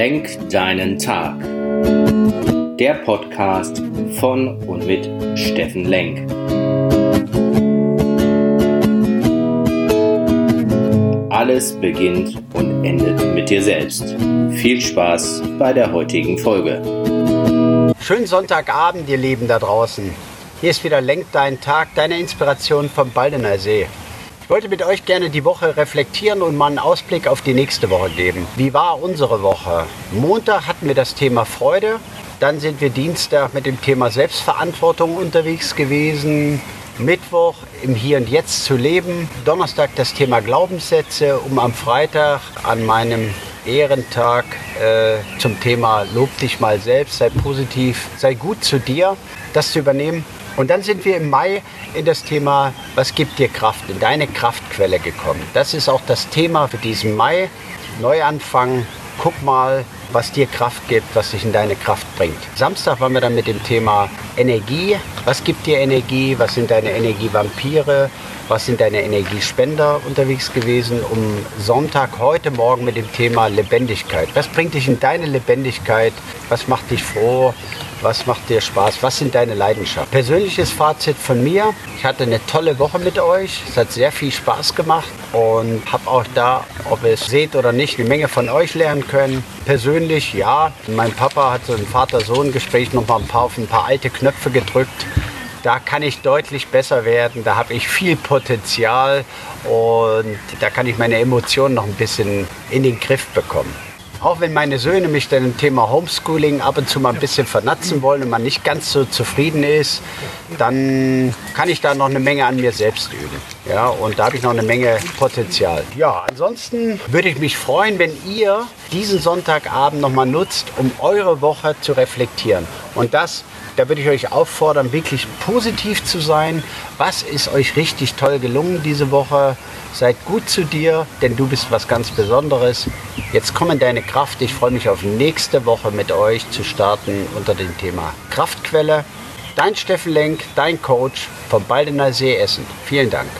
Lenk deinen Tag. Der Podcast von und mit Steffen Lenk. Alles beginnt und endet mit dir selbst. Viel Spaß bei der heutigen Folge. Schönen Sonntagabend, ihr Lieben da draußen. Hier ist wieder Lenk deinen Tag, deine Inspiration vom Baldener See. Ich wollte mit euch gerne die Woche reflektieren und mal einen Ausblick auf die nächste Woche geben. Wie war unsere Woche? Montag hatten wir das Thema Freude. Dann sind wir Dienstag mit dem Thema Selbstverantwortung unterwegs gewesen. Mittwoch im Hier und Jetzt zu leben. Donnerstag das Thema Glaubenssätze, um am Freitag an meinem Ehrentag äh, zum Thema Lob dich mal selbst, sei positiv, sei gut zu dir, das zu übernehmen. Und dann sind wir im Mai in das Thema, was gibt dir Kraft, in deine Kraftquelle gekommen. Das ist auch das Thema für diesen Mai. Neuanfang, guck mal, was dir Kraft gibt, was dich in deine Kraft bringt. Samstag waren wir dann mit dem Thema Energie. Was gibt dir Energie? Was sind deine Energievampire? Was sind deine Energiespender unterwegs gewesen? Um Sonntag heute Morgen mit dem Thema Lebendigkeit. Was bringt dich in deine Lebendigkeit? Was macht dich froh? Was macht dir Spaß? Was sind deine Leidenschaften? Persönliches Fazit von mir. Ich hatte eine tolle Woche mit euch. Es hat sehr viel Spaß gemacht und habe auch da, ob ihr es seht oder nicht, eine Menge von euch lernen können. Persönlich, ja. Mein Papa hat so ein Vater-Sohn-Gespräch nochmal ein paar auf ein paar alte Knöpfe gedrückt. Da kann ich deutlich besser werden. Da habe ich viel Potenzial und da kann ich meine Emotionen noch ein bisschen in den Griff bekommen. Auch wenn meine Söhne mich dann im Thema Homeschooling ab und zu mal ein bisschen vernatzen wollen und man nicht ganz so zufrieden ist, dann kann ich da noch eine Menge an mir selbst üben. Ja, und da habe ich noch eine Menge Potenzial. Ja, ansonsten würde ich mich freuen, wenn ihr diesen Sonntagabend noch mal nutzt, um eure Woche zu reflektieren. Und das da würde ich euch auffordern, wirklich positiv zu sein. Was ist euch richtig toll gelungen diese Woche? Seid gut zu dir, denn du bist was ganz Besonderes. Jetzt komm in deine Kraft. Ich freue mich auf nächste Woche mit euch zu starten unter dem Thema Kraftquelle. Dein Steffen Lenk, dein Coach vom Baldener See Essen. Vielen Dank.